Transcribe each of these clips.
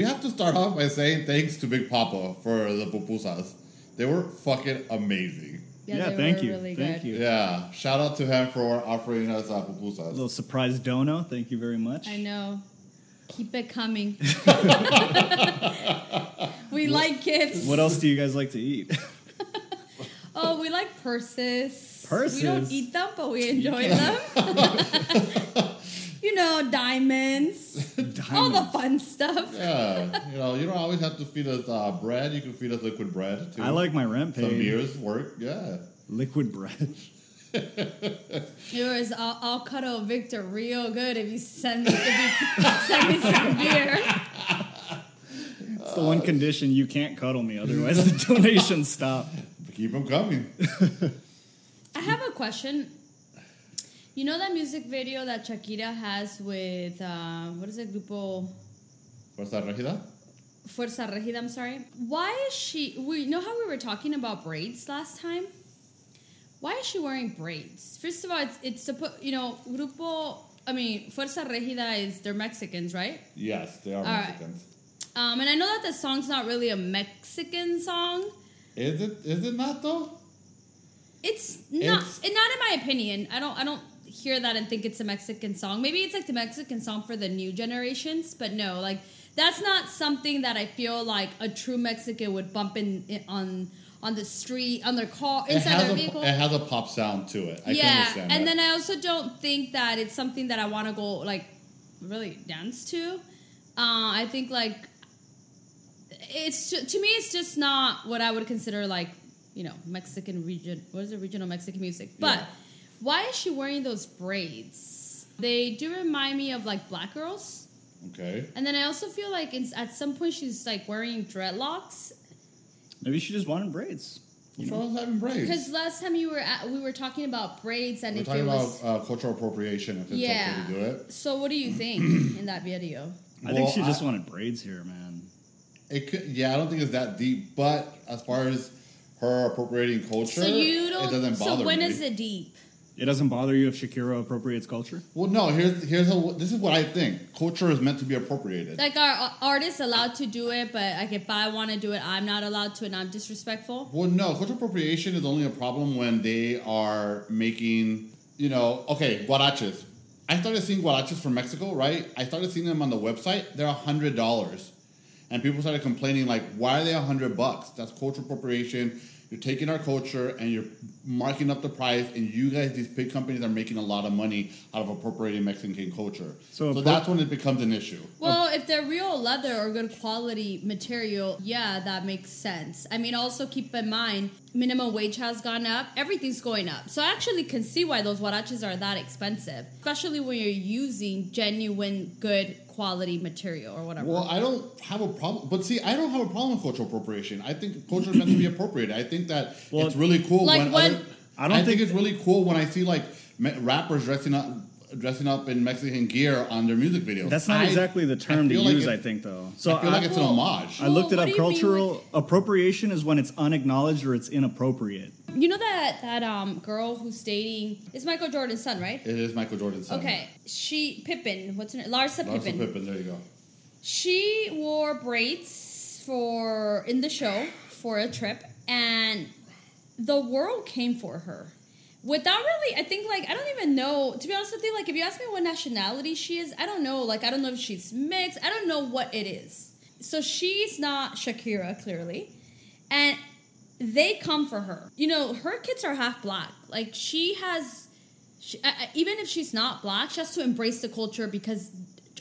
we have to start off by saying thanks to Big Papa for the pupusas. They were fucking amazing. Yeah, they thank were you. Really Thank good. you. Yeah, shout out to him for offering us uh, A pupusas. little surprise dono. Thank you very much. I know. Keep it coming. we like gifts. What else do you guys like to eat? Oh, we like purses. Purses. We don't eat them, but we enjoy them. you know, diamonds, all the fun stuff. Yeah, you know, you don't always have to feed us uh, bread. You can feed us liquid bread too. I like my rent some beers work. Yeah. Liquid bread. It was, I'll, I'll cuddle Victor real good if you send me, if you send me some beer. It's the one condition you can't cuddle me, otherwise the donations stop. Keep them coming. I have a question. You know that music video that Shakira has with, uh, what is it, Grupo Fuerza Regida? Fuerza Regida, I'm sorry. Why is she, we know how we were talking about braids last time? Why is she wearing braids? First of all, it's, it's supposed, you know, Grupo, I mean, Fuerza Regida is, they're Mexicans, right? Yes, they are right. Mexicans. Um, and I know that the song's not really a Mexican song. Is it? Is it not though? It's not, It's- not in my opinion. I don't, I don't hear that and think it's a Mexican song. Maybe it's like the Mexican song for the new generations, but no, like that's not something that I feel like a true Mexican would bump in, in on on the street, on their car, inside their a vehicle. it has a pop sound to it. I can yeah, and that. then I also don't think that it's something that I want to go like really dance to. Uh, I think like it's to me it's just not what I would consider like you know Mexican region. What is it? Regional Mexican music. But Yeah. Why is she wearing those braids? They do remind me of like black girls. okay. And then I also feel like it's, at some point she's like wearing dreadlocks. Maybe she just wanted braids. What's wrong with having braids? Because last time you were at, we were talking about braids and We're if talking it about uh, cultural appropriation. If it's Yeah. okay to do it, So what do you think in that video? I Well, think she just I- wanted braids here, man. it could. Yeah, I don't think it's that deep. But as far as her appropriating culture, So you don't. it doesn't bother so when me. is it deep? It doesn't bother you if Shakira appropriates culture? Well, no. Here's here's how, this is what I think. Culture is meant to be appropriated. Like are artists allowed to do it, but like if I want to do it, I'm not allowed to, and I'm disrespectful. Well, no, cultural appropriation is only a problem when they are making, you know, okay, guaraches. I started seeing guaraches from Mexico, right? I started seeing them on the website. They're a hundred dollars, and people started complaining like, "Why are they a hundred bucks? That's cultural appropriation. You're taking our culture and you're marking up the price, and you guys, these big companies, are making a lot of money out of appropriating Mexican culture. So So, that's when it becomes an issue. Well, if they're real leather or good quality material, yeah, that makes sense. I mean, also keep in mind, minimum wage has gone up. Everything's going up. So I actually can see why those huaraches are that expensive, especially when you're using genuine, good quality material or whatever. Well, I don't have a problem, but see, I don't have a problem with cultural appropriation. I think culture is meant to be appropriated. I think that Well, it's really cool Like when, when- other, I don't I think think- it's really cool when I see like rappers dressing up dressing up in Mexican gear on their music videos. That's not I- exactly the term to like use, it- I think, though. So I feel like it's an Well, homage. I looked it up. what do you mean Cultural appropriation is when it's unacknowledged or it's inappropriate. you know that that um girl who's dating is Michael Jordan's son, right? it is Michael Jordan's son. Okay, she Pippen. What's her name? Larsa Larsa Pippen. Pippen. There you go. She wore braids for in the show for a trip, and the world came for her. Without really, I think like I don't even know. To be honest with you, like if you ask me what nationality she is, I don't know. Like I don't know if she's mixed. I don't know what it is. So she's not Shakira clearly, and they come for her. You know, her kids are half black. Like she has, she, I, I- even if she's not black, she has to embrace the culture because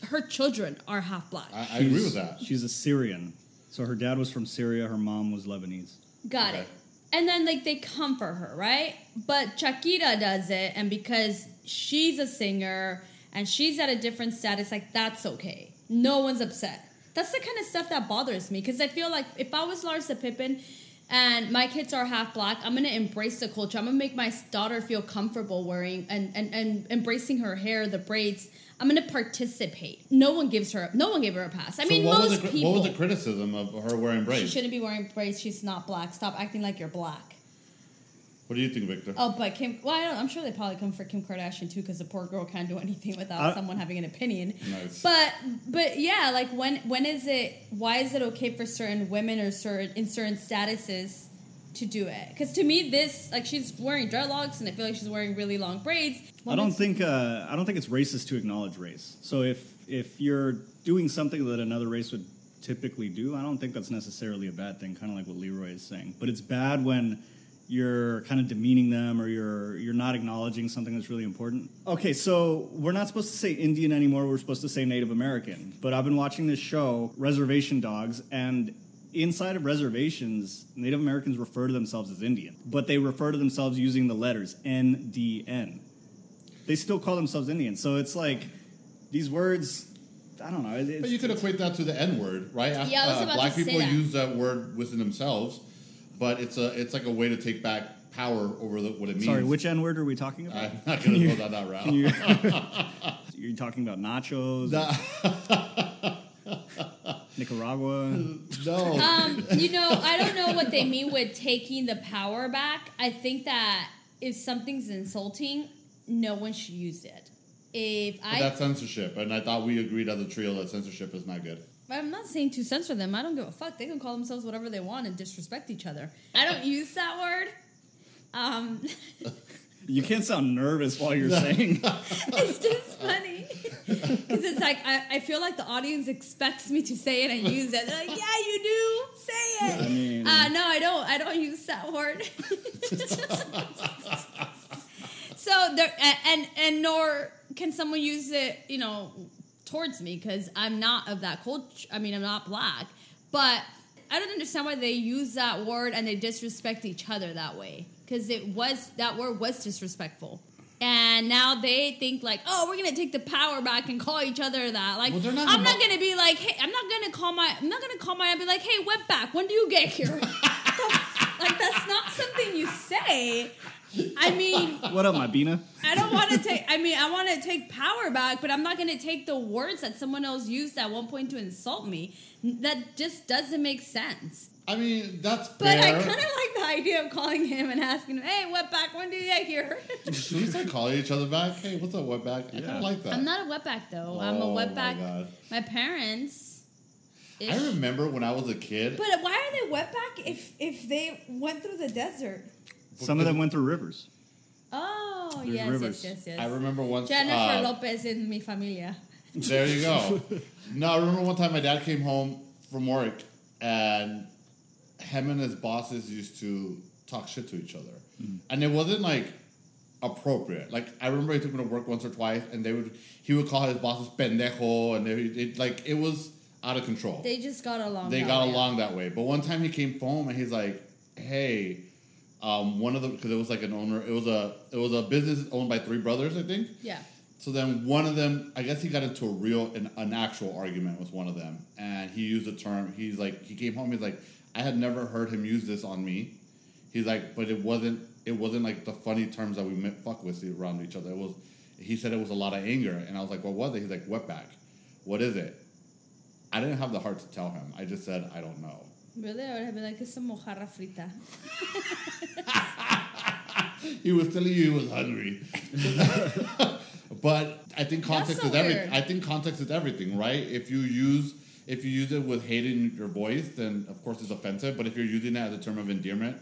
her children are half black. I, I agree with that. She's a Syrian. So her dad was from Syria, her mom was Lebanese. Got Okay. it. And then like they come for her, right? But Shakira does it, and because she's a singer and she's at a different status, like that's okay. No one's upset. That's the kind of stuff that bothers me because I feel like if I was Larsa Pippen and my kids are half black, I'm gonna embrace the culture. I'm gonna make my daughter feel comfortable wearing and, and, and embracing her hair, the braids. I'm gonna participate. No one gives her no one gave her a pass. I mean so what most was the, people what was the criticism of her wearing braids? she shouldn't be wearing braids. She's not black. Stop acting like you're black. What do you think, Victor? Oh, but Kim. Well, I don't, I'm sure they probably come for Kim Kardashian too, because the poor girl can't do anything without I- someone having an opinion. Nice. But but yeah, like when when is it? Why is it okay for certain women or certain in certain statuses to do it? Because to me, this like she's wearing dreadlocks, and I feel like she's wearing really long braids. I don't think uh, I don't think it's racist to acknowledge race. So if if you're doing something that another race would typically do, I don't think that's necessarily a bad thing. Kind of like what Leroy is saying. But it's bad when you're kind of demeaning them or you're you're not acknowledging something that's really important. Okay, so we're not supposed to say Indian anymore. We're supposed to say Native American. But I've been watching this show, Reservation Dogs, and inside of reservations, Native Americans refer to themselves as Indian, but they refer to themselves using the letters N D N they still call themselves Indian. So it's like these words. I don't know. It's, But you could equate that to the N word, right? Yeah, I was uh, about black to say people that. use that word within themselves, but it's a it's like a way to take back power over the, what it means. sorry, which N word are we talking about? I'm not going to go down that route. You, you're talking about nachos, Nicaragua. no, Um, you know, I don't know what they mean with taking the power back. I think that if something's insulting, no one should use it. If But I, that's censorship, and I thought we agreed as a trio that censorship is not good. But I'm not saying to censor them. I don't give a fuck. They can call themselves whatever they want and disrespect each other. I don't use that word. Um, You can't sound nervous while you're saying. it's just funny because it's like I, I feel like the audience expects me to say it and use it. They're like, yeah, you do. Say it. I mean- uh, no, I don't. I don't use that word. so there, and and nor can someone use it, you know, towards me because I'm not of that culture. I mean, I'm not black, but I don't understand why they use that word and they disrespect each other that way because it was that word was disrespectful. And now they think like, oh, we're gonna take the power back and call each other that. Like, Well, not I'm not gonna be like, hey, I'm not gonna call my, I'm not gonna call my and be like, hey, wetback, when do you get here? What the f- like, that's not something you say. I mean, what up, my Bina? I don't want to take. I mean, I want to take power back, but I'm not going to take the words that someone else used at one point to insult me. That just doesn't make sense. I mean, that's But fair. I kind of like the idea of calling him and asking him, "Hey, wetback, when do you get here?" Should we start calling each other back? Hey, what's up, wetback? I kind Yeah. of like that. I'm not a wetback though. I'm a Oh, my wetback. God. My parents. I remember when I was a kid. But why are they wetback if if they went through the desert? Some of them went through rivers. Oh There's yes, rivers. yes, yes, yes. I remember once. Jennifer uh, Lopez in mi familia. There you go. no, I remember one time my dad came home from work and him and his bosses used to talk shit to each other. And it wasn't like appropriate. Like I remember he took me to work once or twice and they would he would call his bosses pendejo and they it, like it was out of control. They just got along. They got way. along that way. But one time he came home and he's like, "Hey, um, one of them because it was like an owner. It was a it was a business owned by three brothers, I think. Yeah. So then one of them, I guess he got into a real, an, an actual argument with one of them, and he used a term. He's like, he came home. He's like, I had never heard him use this on me. He's like, but it wasn't, it wasn't like the funny terms that we meant fuck with around each other. It was, he said it was a lot of anger, and I was like, what was it? He's like, wetback. What is it? I didn't have the heart to tell him. I just said, I don't know. Really? I would have been like, it's a mojarra frita. he was telling you he was hungry. but I think context so is everything. I think context is everything, right? If you use if you use it with hate in your voice, then of course it's offensive. But if you're using that as a term of endearment,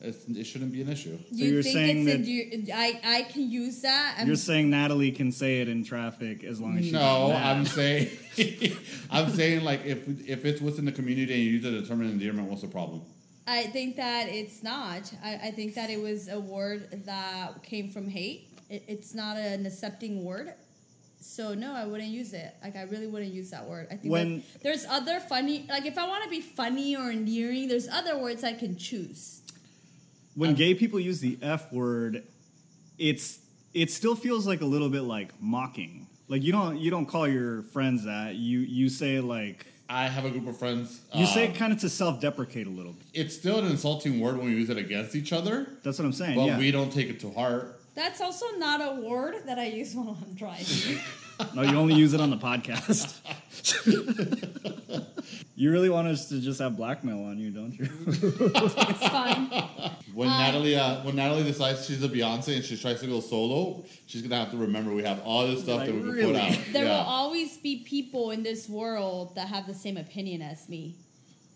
it's, it shouldn't be an issue. you you're think saying it's that- a, you, I, I can use that? I'm, You're saying Natalie can say it in traffic as long as she's No. I'm saying I'm saying like if if it's within the community and you use it as a term of endearment, what's the problem? I think that it's not. I, I think that it was a word that came from hate. It, it's not an accepting word. So no, I wouldn't use it. Like I really wouldn't use that word. I think When- that there's other funny. Like if I want to be funny or endearing, there's other words I can choose. when gay people use the F word, it's it still feels like a little bit like mocking. Like you don't you don't call your friends that. You you say like I have a group of friends. you uh, say it kind of to self deprecate a little bit. it's still an insulting word when we use it against each other, That's what I'm saying. but yeah. we don't take it to heart. That's also not a word that I use while I'm driving. no, you only use it on the podcast. You really want us to just have blackmail on you, don't you? It's fine. When Natalie uh, when Natalie decides she's a Beyonce and she tries to go solo, she's gonna have to remember we have all this stuff Like, that we can really? put out. There yeah. will always be people in this world that have the same opinion as me.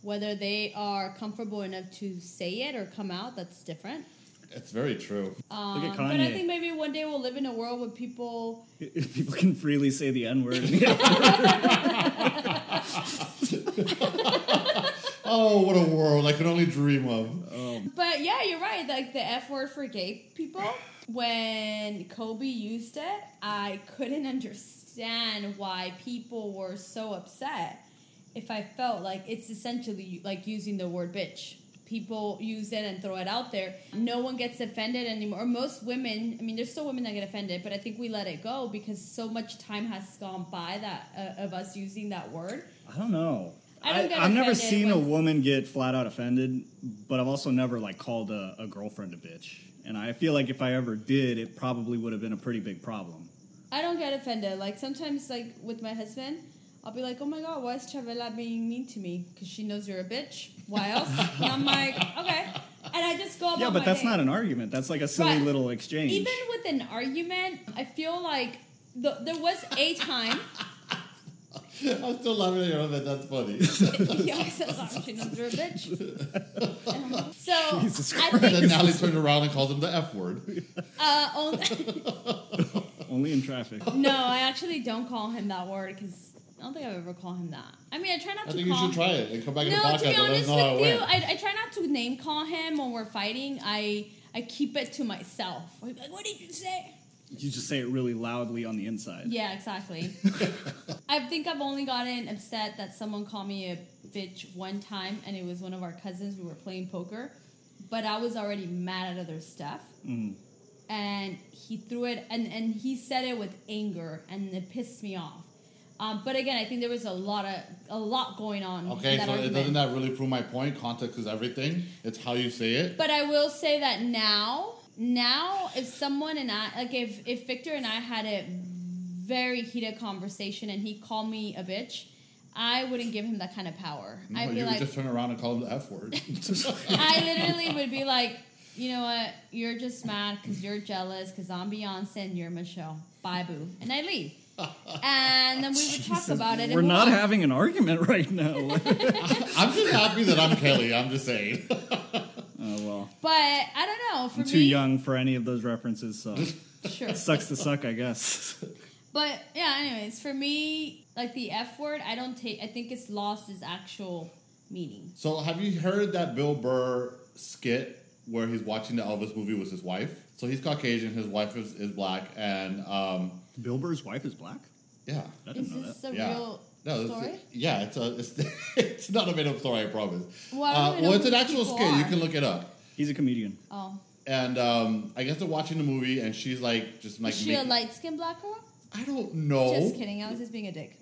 Whether they are comfortable enough to say it or come out, that's different. It's very true. Um, at but I think maybe one day we'll live in a world where people. if people can freely say the N word. Oh, what a world I can only dream of. But yeah, you're right. Like the F word for gay people. When Kobe used it, I couldn't understand why people were so upset. If I felt like it's essentially like using the word bitch. People use it and throw it out there. No one gets offended anymore. Or most women, I mean, there's still women that get offended, but I think we let it go because so much time has gone by that uh, of us using that word. I don't know. I don't get have never seen a woman get flat out offended, but I've also never like called a, a girlfriend a bitch. And I feel like if I ever did, it probably would have been a pretty big problem. I don't get offended. Like sometimes, like with my husband, I'll be like, "Oh my god, why is Chavela being mean to me? Because she knows you're a bitch. Why else?" and I'm like, "Okay," and I just go about yeah, but my that's day. not an argument. That's like a silly Right. little exchange. Even with an argument, I feel like the, there was a time. I'm still laughing at your that. That's funny. yeah, I said, "Oh, she knows you're a bitch. so Jesus I then think Natalie turned around and called him the F word. uh, on- Only in traffic. no, I actually don't call him that word because I don't think I've ever called him that. I mean, I try not I to I think you call should try it and come back in the podcast. No, podcast to be and let us honest know how with you. I, I try not to name call him when we're fighting. I I keep it to myself. I'm like, what did you say? You just say it really loudly on the inside. Yeah, exactly. I think I've only gotten upset that someone called me a bitch one time, and it was one of our cousins. We were playing poker, but I was already mad at other stuff. Mm. And he threw it, and, and he said it with anger, and it pissed me off. Um, but again, I think there was a lot of a lot going on. Okay, that so it argument. doesn't that really prove my point? Context is everything. It's how you say it. But I will say that now, now if someone and I, like if if Victor and I had a very heated conversation and he called me a bitch, I wouldn't give him that kind of power. No, I'd be you like, would just turn around and call him the F word. I literally would be like, you know what? You're just mad because you're jealous because I'm Beyonce and you're Michelle. Bye, boo. And I leave. And then we would talk about it. We're move not on. having an argument right now. I'm just happy that I'm Kelly. I'm just saying. oh well. But I don't know. For I'm me, too young for any of those references, so Sure. sucks to suck, I guess. But yeah, anyways, for me, like the F word, I don't take. I think it's lost its actual meaning. so, have you heard that Bill Burr skit where he's watching the Elvis movie with his wife? So he's Caucasian, his wife is, is black, and um, Bill Burr's wife is black. yeah. I Is didn't know this that. a yeah. real No, it's- story? yeah, it's a it's, it's not a made up story, I promise. Well, I don't uh, know well, it's who an these actual people skit. You are. can look it up. He's a comedian. Oh, And um, I guess they're watching the movie, and she's like, just like, is she a making- light skinned black girl? I don't know. Just kidding. I was just being a dick.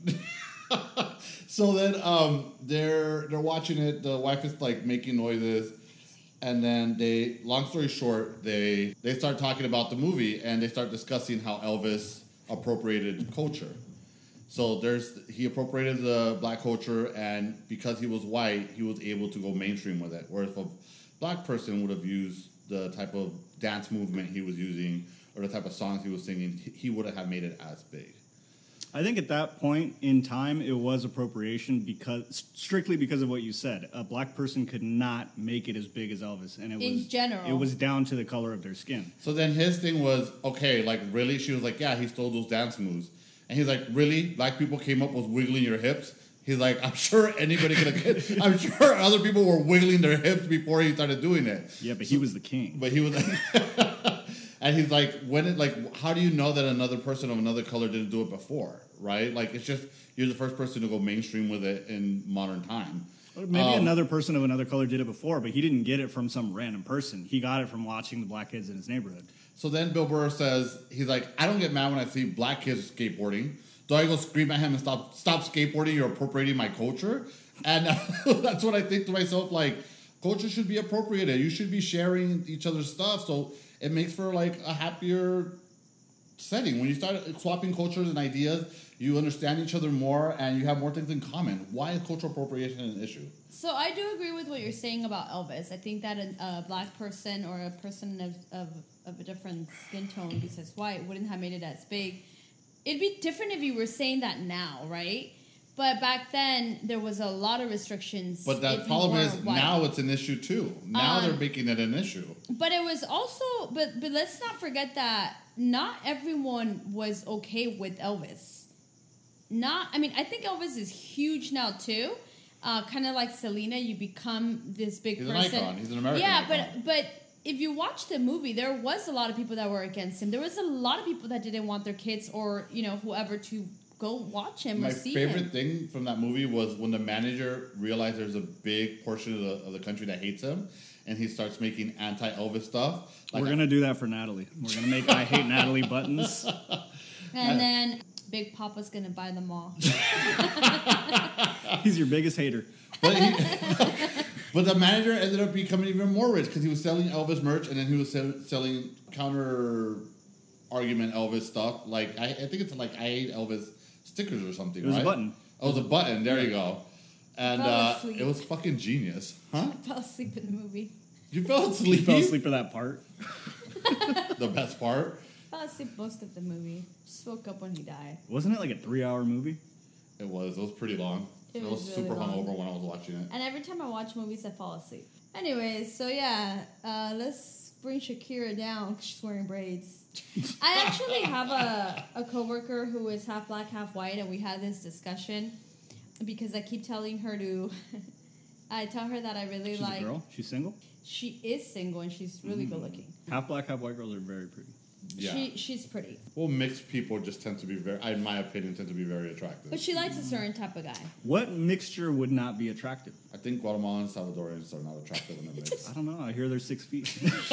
so then um, they're they're watching it. The wife is like making noises, and then they. Long story short, they they start talking about the movie and they start discussing how Elvis appropriated culture. So there's he appropriated the black culture, and because he was white, he was able to go mainstream with it. Whereas if a black person would have used the type of dance movement he was using or the type of songs he was singing, he- wouldn't have made it as big. I think at that point in time, it was appropriation because strictly because of what you said. A black person could not make it as big as Elvis, and it In was general. It was down to the color of their skin. So then his thing was, okay, like really? She was like, yeah, he stole those dance moves. And he's like, really? Black people came up with wiggling your hips? He's like, I'm sure anybody could I'm sure other people were wiggling their hips before he started doing it. Yeah, but he was the king. But he was Like, and he's like, when it, like, how do you know that another person of another color didn't do it before? Right? Like, it's just, you're the first person to go mainstream with it in modern time. Maybe Um, another person of another color did it before, but he didn't get it from some random person. He got it from watching the black kids in his neighborhood. So then Bill Burr says, he's like, I don't get mad when I see black kids skateboarding. Do I go scream at him and stop stop skateboarding? You're appropriating my culture. And that's what I think to myself, like, culture should be appropriated. You should be sharing each other's stuff. So it makes for like a happier setting. When you start swapping cultures and ideas, you understand each other more, and you have more things in common. Why is cultural appropriation an issue? So I do agree with what you're saying about Elvis. I think that a, a black person or a person of, of, of a different skin tone besides white wouldn't have made it as big. It'd be different if you were saying that now, right? But back then there was a lot of restrictions. But the problem is white. now it's an issue too. Now Um, they're making it an issue. But it was also, but but let's not forget that not everyone was okay with Elvis. Not, I mean, I think Elvis is huge now too. Uh, kind of like Selena, you become this big He's an person. icon. He's an American Yeah, icon. but but if you watch the movie, there was a lot of people that were against him. There was a lot of people that didn't want their kids or you know whoever to go watch him My or see favorite him. thing from that movie was when the manager realized there's a big portion of the, of the country that hates him, and he starts making anti Elvis stuff. Like, We're gonna do that for Natalie. We're gonna make I hate Natalie buttons. And then Big Papa's gonna buy them all. He's your biggest hater. But, he, but the manager ended up becoming even more rich because he was selling Elvis merch and then he was sell, selling counter argument Elvis stuff. Like I, I think it's like I hate Elvis stickers or something. It was a right? button. Oh, it was a button. There you go. And uh, it was fucking genius, huh? I fell asleep in the movie. You fell He asleep. fell asleep for that part. the best part. fell asleep most of the movie. Just woke up when he died. Wasn't it like a three-hour movie? It was. It was pretty long. It I was was really super long. hungover when I was watching it. And every time I watch movies, I fall asleep. Anyways, so yeah, uh, let's bring Shakira down 'cause she's wearing braids. I actually have a, a coworker who is half black, half white, and we had this discussion because I keep telling her to. I tell her that I really She's like. a girl. She's single. She is single and she's really mm-hmm. good looking. Half black, half white girls are very pretty. Yeah. She she's pretty, well, mixed people just tend to be very, in my opinion, tend to be very attractive. but she likes a certain type of guy. What mixture would not be attractive? I think Guatemalan and Salvadorians are not attractive in the mix. I don't know. I hear they're six feet.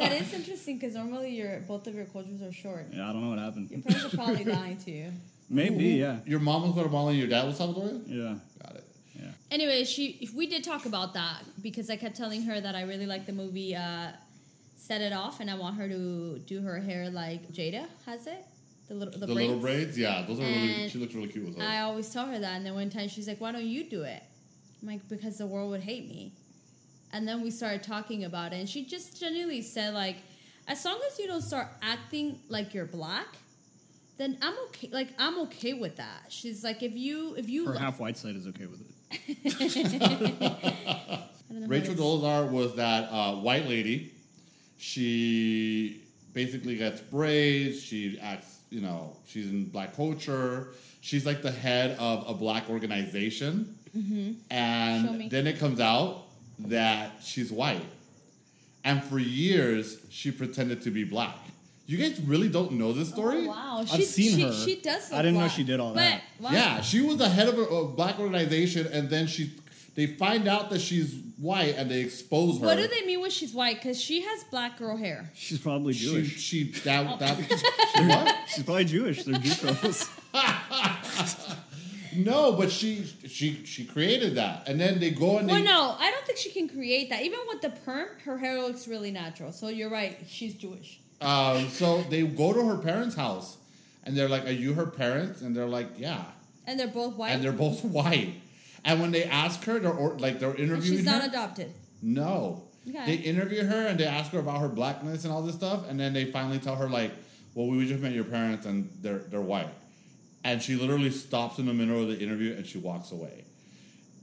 That is interesting because normally your both of your cultures are short. yeah, I don't know what happened. Your happened. parents are probably lying to you. Maybe, yeah, Your mom was Guatemalan and your dad was Salvadorian? yeah. Got it. Yeah. Anyway, she we did talk about that because I kept telling her that I really like the movie uh, Set It Off, and I want her to do her hair like Jada has it, the little the, The, braids. little braids? Yeah, those are really, she looks really cute with those. I always tell her that, and then one time she's like, "Why don't you do it?" I'm like, "Because the world would hate me." And then we started talking about it, and she just genuinely said, "Like, as long as you don't start acting like you're black." Then I'm okay. Like I'm okay with that. She's like, if you if you Her look- half white side is okay with it. I don't know how Rachel to- Dolezal was that uh, white lady. She basically gets braids. She acts, you know, she's in black culture. She's like the head of a black organization. Mm-hmm. And then it comes out that she's white. And for years, she pretended to be black. You guys really don't know this story? Oh, wow, I've seen she, her. She does. I didn't know she did all But, that. wow. Yeah, she was the head of a, a black organization, and then she they find out that she's white, and they expose her. What do they mean when she's white? Because she has black girl hair. She's probably Jewish. she that oh. that she what? She's probably Jewish. They're Jew girls. No, but she she she created that, and then they go and they Well, no, I don't think she can create that. Even with the perm, her hair looks really natural. So you're right. She's Jewish. Um, so they go to her parents' house, and they're like, "Are you her parents?" And they're like, "Yeah," And they're both white. and they're both white. And when they ask her, they're or, like they're And interviewing she's her. not adopted. No. Okay. They interview her and they ask her about her blackness and all this stuff, and then they finally tell her like, "Well, we just met your parents and they're they're white," and she literally stops in the middle of the interview and she walks away,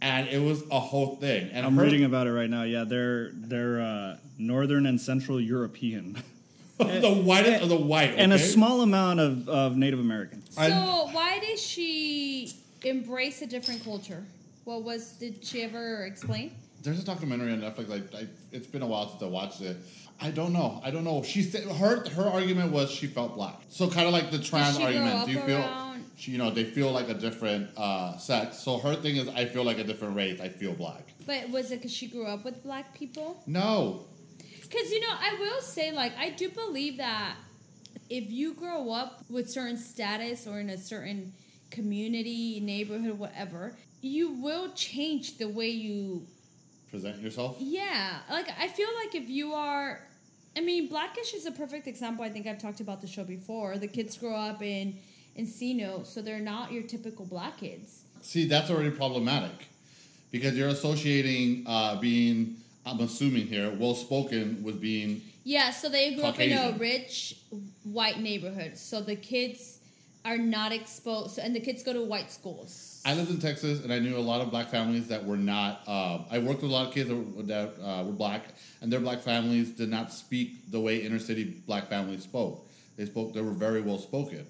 and it was a whole thing. And I'm her- reading about it right now. Yeah, they're they're uh, northern and central European, the whitest of the white, and a okay? small amount of, of Native American. So I- why did she embrace a different culture? What was? Did she ever explain? There's a documentary on Netflix. Like, I, it's been a while since I watched it. I don't know. I don't know. She said her her argument was she felt black. So kind of like the trans she argument. up Do you feel? She, you know, they feel like a different uh, sex. So her thing is, I feel like a different race. I feel black. But was it because she grew up with black people? No, Because you know, I will say, like, I do believe that if you grow up with certain status or in a certain community, neighborhood, whatever, you will change the way you. present yourself. Yeah, like I feel like if you are, I mean, Black-ish is a perfect example. I think I've talked about the show before. The kids grow up in Encino, so they're not your typical black kids. See, that's already problematic because you're associating uh, being, I'm assuming here, well spoken was being. Yeah, so they grew up in a rich white neighborhood. So the kids are not exposed, and the kids go to white schools. I lived in Texas and I knew a lot of black families that were not. Uh, I worked with a lot of kids that were, that, uh, were black, and their black families did not speak the way inner city black families spoke. They spoke. They were very well spoken.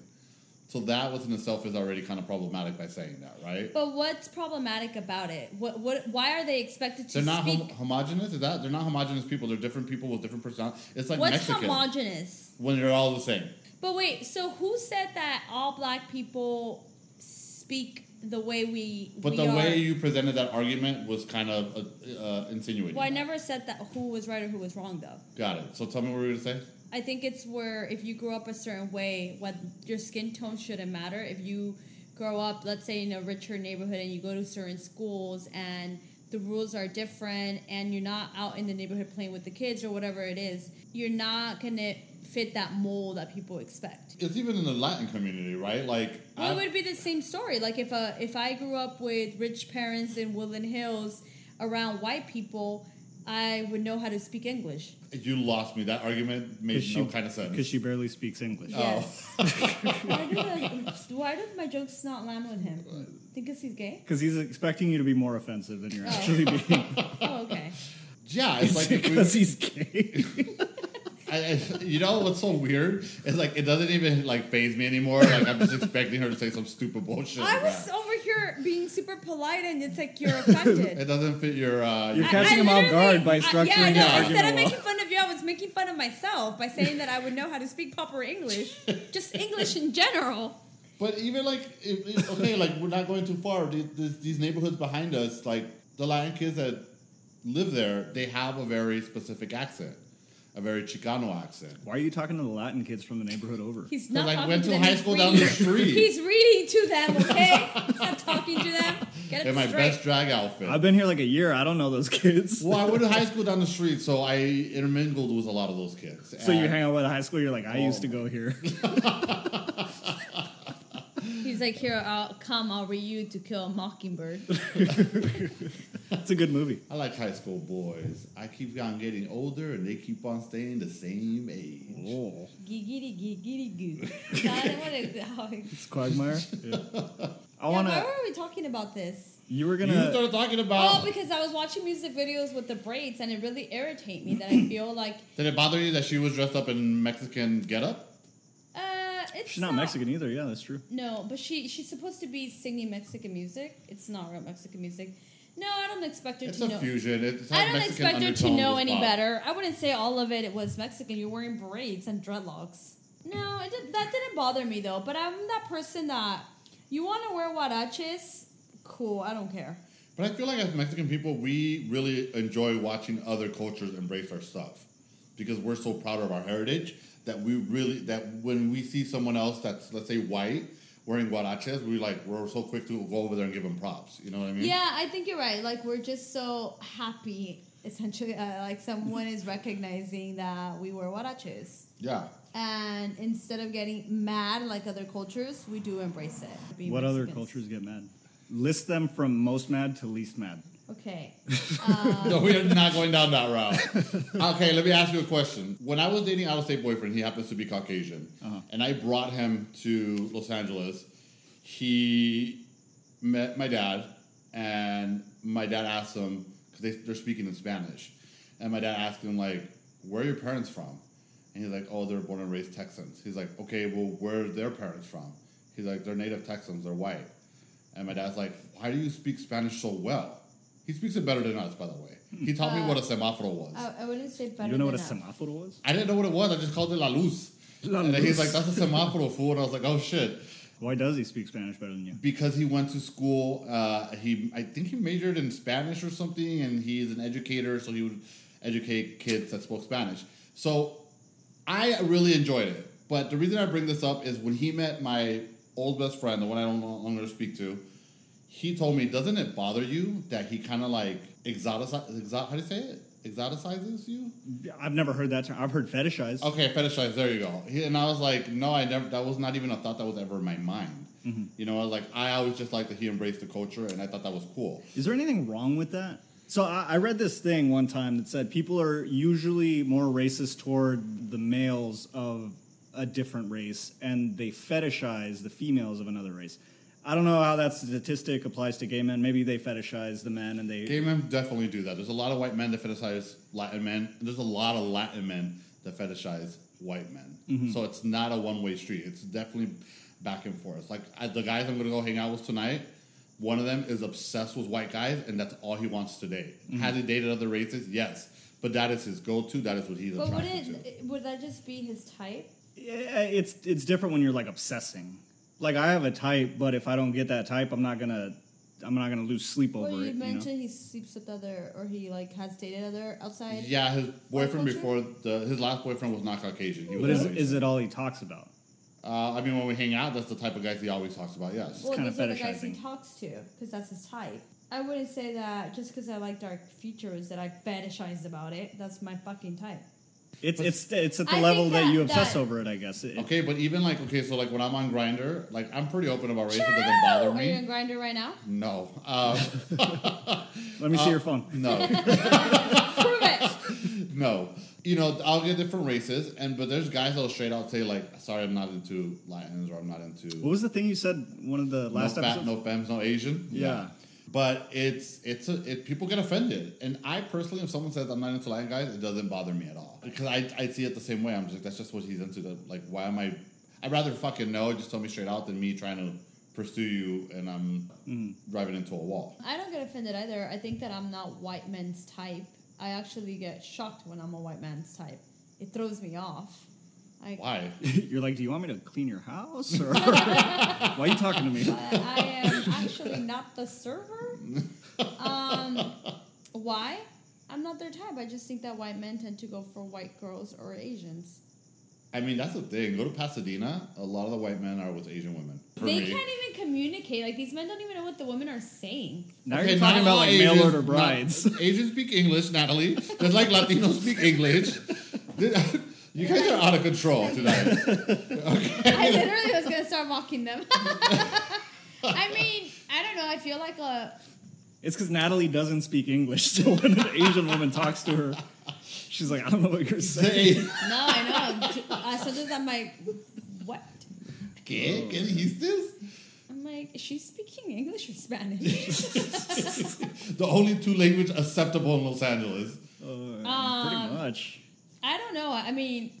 So that within itself is already kind of problematic by saying that, right? But what's problematic about it? What what? Why are they expected to They're not speak? hom- homogenous. Is that they're not homogenous people? They're different people with different personalities. It's like what's Mexican homogenous? when they're all the same. But wait, so who said that all black people speak the way we? But we the are? way you presented that argument was kind of uh, uh, insinuating. Well, I that. never said that who was right or who was wrong, though. Got it. So tell me what you were going to say. I think it's where if you grow up a certain way, what your skin tone shouldn't matter. If you grow up, let's say in a richer neighborhood, and you go to certain schools and the rules are different, and you're not out in the neighborhood playing with the kids or whatever it is, you're not gonna fit that mold that people expect. It's even in the Latin community, right? Like, Well, it would be the same story. Like if a if I grew up with rich parents in Woodland Hills around white people, I would know how to speak English. you lost me. That argument made no kind of sense. Because she barely speaks English. Oh. Yes. why, do I, why do my jokes not land with him? Think because he's gay? Because he's expecting you to be more offensive than you're Oh. actually being. Oh, okay. yeah, it's like if we- because he's gay. I, I, you know what's so weird? It's like it doesn't even like phase me anymore. Like I'm just expecting her to say some stupid bullshit. I like was that. over here being super polite, and it's like you're offended. It doesn't fit your. Uh, You're I- catching I him off literally- guard by I- structuring yeah, the no, argument Instead of well. making fun of you, I was making fun of myself by saying that I would know how to speak proper English, just English in general. But even like, if, if- okay, like we're not going too far. These, these, these neighborhoods behind us, like the Latin kids that live there, they have a very specific accent, a very Chicano accent. Why are you talking to the Latin kids from the neighborhood over? He's not I went to to high he's school down reading. the street. He's reading to them. Okay, he's not talking to them. Get it In my straight. best drag outfit. I've been here like a year. I don't know those kids. well, I went to high school down the street, so I intermingled with a lot of those kids. So you hang out with a high school. You're like, I Oh. used to go here. He's like, here, I'll come. I'll read you to kill a mockingbird. That's a good movie. I like high school boys. I keep on getting older, and they keep on staying the same age. Oh, Giggity giggity goo. I don't want to. it's Quagmire. Yeah. I Yeah, wanna. why were we talking about this? You were gonna. You started talking about. Oh, because I was watching music videos with the braids, and it really irritate me that I feel like Did it bother you that she was dressed up in Mexican getup? It's She's not Mexican either. Yeah, that's true. No, but she she's supposed to be singing Mexican music. It's not real Mexican music. No, I don't expect her It's to a know. fusion. It's I don't Mexican expect her to know any well. better. I wouldn't say all of it, it was Mexican. You're wearing braids and dreadlocks. No, it did, that didn't bother me though. But I'm that person that you want to wear huaraches. Cool, I don't care. But I feel like as Mexican people, we really enjoy watching other cultures embrace our stuff because we're so proud of our heritage that we really that when we see someone else that's let's say white wearing guaraches, we like we're so quick to go over there and give them props. You know what I mean? Yeah, I think you're right. Like we're just so happy, essentially. Uh, like someone is recognizing that we wear huaraches. Yeah. And instead of getting mad like other cultures, we do embrace it. being What other cultures get mad? List them from most mad to least mad. Okay. no, we are not going down that route. okay, let me ask you a question. When I was dating out of state boyfriend, he happens to be Caucasian, Uh-huh. and I brought him to Los Angeles. He met my dad, and my dad asked him because they, they're speaking in Spanish, and my dad asked him like, "Where are your parents from?" And he's like, "Oh, they're born and raised Texans." He's like, "Okay, well, where are their parents from?" He's like, "They're native Texans. They're white." And my dad's like, "Why do you speak Spanish so well?" He speaks it better than us, by the way. He taught me Uh, what a semáforo was. I, I wouldn't say better. You don't know what a than semáforo was? I didn't know what it was. I just called it la luz. La and then he's like, "That's a semáforo fool," and I was like, "Oh shit." Why does he speak Spanish better than you? because he went to school. Uh, he, I think he majored in Spanish or something, and he's an educator, so he would educate kids that spoke Spanish. So I really enjoyed it. But the reason I bring this up is when he met my old best friend, the one I don't no longer speak to, he told me, "Doesn't it bother you that he kind of like exoticize? Exot, how do you say it? exoticizes you. I've never heard that term. I've heard fetishize. Okay, fetishize. There you go. He, and I was like, no, I never. That was not even a thought that was ever in my mind. Mm-hmm. You know, I was like I always just like that he embraced the culture, and I thought that was cool. Is there anything wrong with that? So I, I read this thing one time that said people are usually more racist toward the males of a different race, and they fetishize the females of another race. I don't know how that statistic applies to gay men. Maybe they fetishize the men, and they Gay men definitely do that. There's a lot of white men that fetishize Latin men, and there's a lot of Latin men that fetishize white men. Mm-hmm. So it's not a one way street. It's definitely back and forth. Like I, the guys I'm gonna go hang out with tonight, one of them is obsessed with white guys, and that's all he wants to date. Mm-hmm. Has he dated other races? Yes, but that is his go to. That is what he's But would attracted to. it would that just be his type? Yeah, it's it's different when you're like obsessing. Like I have a type, but if I don't get that type, I'm not gonna I'm not gonna lose sleep over Well, you it. You know? mentioned he sleeps with other, or he like has dated other outside. Yeah, his boyfriend before the his last boyfriend was not Caucasian. He was But is is it all he talks about? Uh, I mean, when we hang out, that's the type of guys he always talks about. Yes. Well, kinda those are the guys he talks to because that's his type. I wouldn't say that just because I like dark features that I fetishize about it. That's my fucking type. It's it's it's at the I level that, that- you obsess that- over it. I guess. It- Okay, but even like okay, so like when I'm on Grindr, like I'm pretty open about race. It True! doesn't bother Are you me. on Grindr right now? No, uh, Let me see your phone. no, Prove it. no. You know, I'll get different races, and but there's guys that'll straight out say like, "Sorry, I'm not into Latins, or I'm not into What was the thing you said? One of the last no fat, episodes. no femmes, no Asian." Yeah. But it's it's a, it, people get offended, and I personally, if someone says I'm not into Latin guys, it doesn't bother me at all because I, I see it the same way. I'm just like that's just what he's into. That like why am I? I'd rather fucking know. Just tell me straight out than me trying to pursue you and I'm Mm-hmm. driving into a wall. I don't get offended either. I think that I'm not white men's type. I actually get shocked when I'm a white man's type. It throws me off. I, Why? You're like, do you want me to clean your house, or why are you talking to me? I, I am actually not the server. Um, why? I'm not their type. I just think that white men tend to go for white girls or Asians. I mean, that's the thing. Go to Pasadena. A lot of the white men are with Asian women. For they me. can't even communicate. Like these men don't even know what the women are saying. Now Okay, you're talking about all like mail Asians- order not- brides. Asians speak English, Natalie. Just like Latinos speak English. You guys are out of control tonight. I literally was gonna start mocking them. I mean, I don't know. I feel like a It's because Natalie doesn't speak English, so when an Asian woman talks to her, she's like, I don't know what you're saying. No. I know. Uh, sometimes I'm like, what? ¿Qué? ¿Qué dijiste? I'm like, is she speaking English or Spanish? The only two language acceptable in Los Angeles. Uh, Um, pretty much. I don't know. I mean,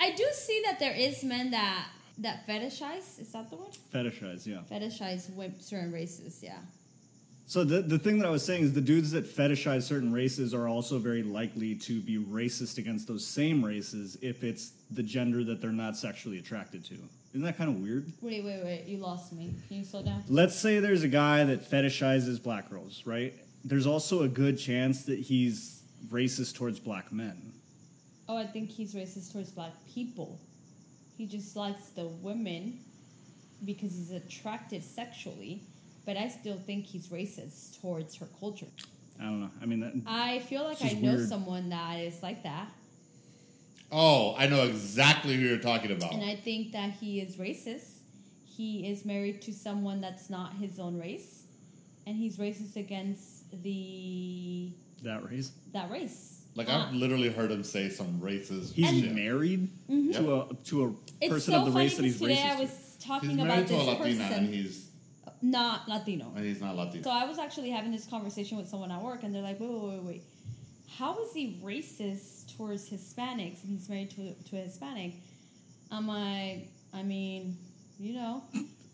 I do see that there is men that that fetishize. Is that the word? Fetishize, yeah. Fetishize wim- certain races. Yeah. So the the thing that I was saying is the dudes that fetishize certain races are also very likely to be racist against those same races if it's the gender that they're not sexually attracted to. Isn't that kind of weird? Wait, wait, wait. You lost me. Can you slow down? Let's say there's a guy that fetishizes black girls, right? There's also a good chance that he's racist towards black men. Oh, I think he's racist towards black people. He just likes the women because he's attracted sexually. But I still think he's racist towards her culture. I don't know. I mean, that, I feel like I know weird. someone that is like that. Oh, I know exactly who you're talking about. And I think that he is racist. He is married to someone that's not his own race. And he's racist against the that race. that race. Like Uh, I've literally heard him say some racist He's shit. married Mhm. to a to a It's person so of the funny race that he's today racist. I was He's talking married about to a this Latina, and he's not Latino. and he's not Latino. So I was actually having this conversation with someone at work, and they're like, "Wait, wait, wait, wait. How is he racist towards Hispanics, and he's married to to a Hispanic?" I'm like, I mean, you know,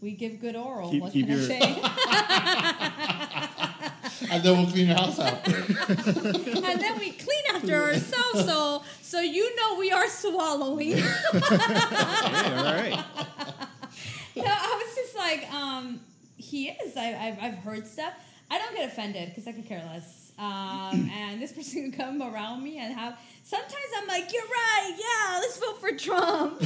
we give good oral. Keep- what keep can your- I say? and then we'll clean your house after. and then we clean after ourselves, so so you know we are swallowing. hey, all right. no, I was just like, um, he is. I, I've, I've heard stuff. I don't get offended because I could care less. Um, and this person can come around me and have. Sometimes I'm like, you're right. Yeah, let's vote for Trump.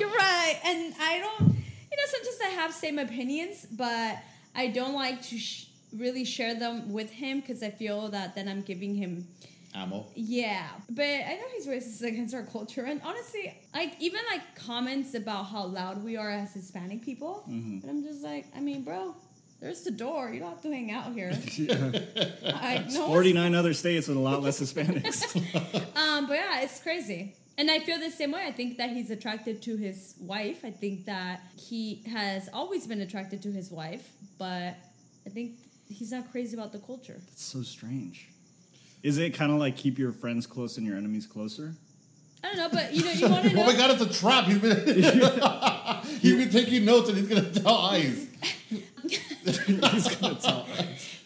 you're right. And I don't. You know, sometimes I have same opinions, but I don't like to. Sh- really share them with him because I feel that then I'm giving him Ammo. yeah, but I know he's racist against our culture, and honestly, like even like comments about how loud we are as Hispanic people, Mm-hmm. but I'm just like, I mean, bro, there's the door. You don't have to hang out here. I know. 49 other states with a lot less Hispanics. Um, but yeah, it's crazy. And I feel the same way. I think that he's attracted to his wife. I think that he has always been attracted to his wife, but I think he's not crazy about the culture. It's so strange. Is it kind of like keep your friends close and your enemies closer? I don't know, but you know, you want to know. Oh my god, it's a trap. He's been he's been taking notes and he's gonna tell ICE. He's gonna tell.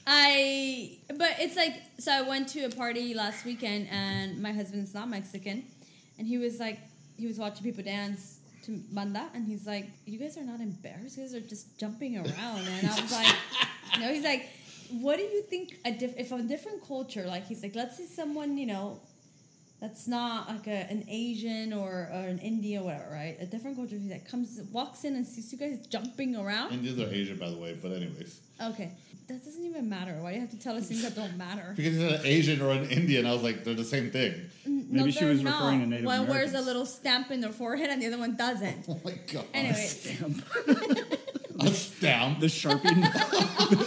I but it's like so I went to a party last weekend and my husband's not Mexican and he was like he was watching people dance to banda and he's like you guys are not embarrassed. You guys are just jumping around. And I was like no he's like what do you think a diff- if a different culture like he's like let's say someone you know that's not like a, an Asian or, or an Indian or whatever right a different culture that comes walks in and sees you guys jumping around Indians are Asian, by the way. But anyways, Okay. That doesn't even matter. Why do you have to tell us things that don't matter? because he's an Asian or an Indian, I was like, they're the same thing. no, Maybe she was not. referring to Native One wears a little stamp in their forehead and the other one doesn't. Oh my god. Anyways, a stamp. The Sharpie. And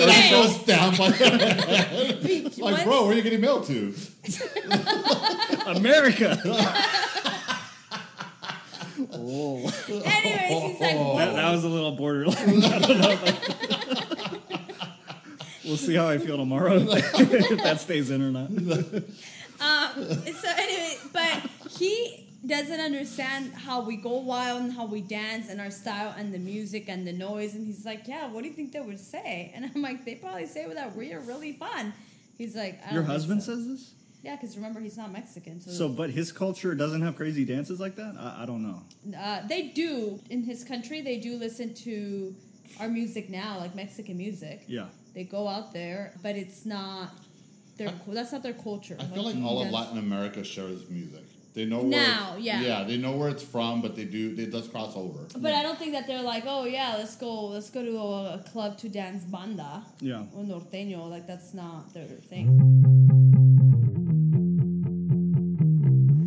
then Hey. a stamp on their head. Like, once- bro, where are you getting mail to? America. oh, anyways, he's like, Oh. that, that was a little borderline. I don't we'll see how I feel tomorrow if that stays in or not. um, so anyway, but he doesn't understand how we go wild and how we dance and our style and the music and the noise. And he's like, yeah, what do you think they would say? And I'm like, they probably say that we are really fun. He's like, I don't Your husband so. says this. Yeah, because remember he's not Mexican, so, So, but his culture doesn't have crazy dances like that. I, I don't know. Uh, they do in his country. They do listen to our music now, like Mexican music. Yeah. They go out there, but it's not their. I- that's not their culture. I feel like all of Latin America shares music. They know where Now, yeah. yeah, they know where it's from, but they do it does cross over. But I don't think that they're like, oh yeah, let's go, let's go to a, a club to dance banda Yeah. or norteño. Like that's not their thing.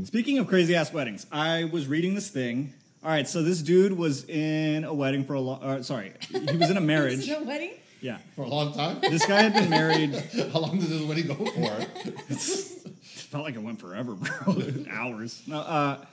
Speaking of crazy ass weddings, I was reading this thing. All right, so this dude was in a wedding for a long. Uh, sorry, he was in a marriage. Is it a wedding? Yeah, For a long time? this guy had been married. How long did this wedding go for? Felt like it went forever, bro. Hours. No, uh,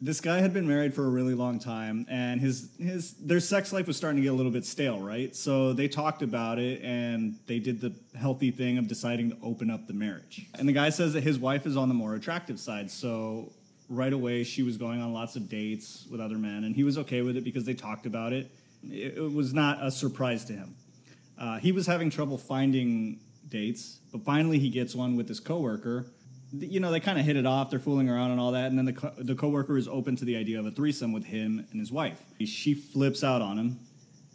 this guy had been married for a really long time, and his his their sex life was starting to get a little bit stale, right? So they talked about it, and they did the healthy thing of deciding to open up the marriage. And the guy says that his wife is on the more attractive side, so right away she was going on lots of dates with other men, and he was okay with it because they talked about it. It, it was not a surprise to him. Uh, he was having trouble finding dates, but finally he gets one with his coworker. Th- You know, they kind of hit it off. They're fooling around and all that, and then the co- the coworker is open to the idea of a threesome with him and his wife. She flips out on him.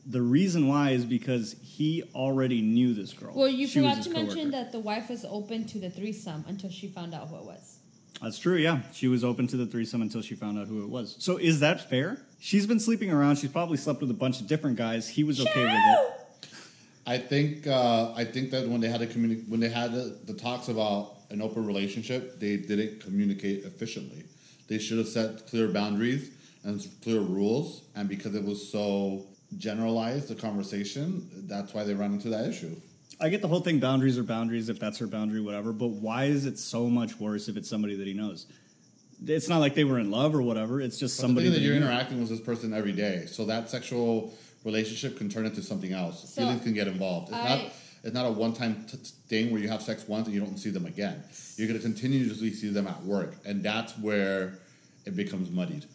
The reason why is because he already knew this girl. Well, you She was forgot his to mention coworker. that the wife was open to the threesome until she found out who it was. That's true, yeah. She was open to the threesome until she found out who it was. So is that fair? She's been sleeping around. She's probably slept with a bunch of different guys. He was okay with it. I think uh, I think that when they had to communi- when they had the, the talks about an open relationship, they didn't communicate efficiently. They should have set clear boundaries and clear rules, and because it was so generalized, the conversation, that's why they ran into that issue. I get the whole thing boundaries are boundaries if that's her boundary, whatever. But why is it so much worse if it's somebody that he knows? It's not like they were in love or whatever. It's just But somebody the that thing that he you're interacting with this person every day, so that sexual relationship can turn into something else. So, Feelings can get involved. It's I- not. It's not a one-time t- thing where you have sex once and you don't see them again. You're going to continuously see them at work, and that's where it becomes muddied.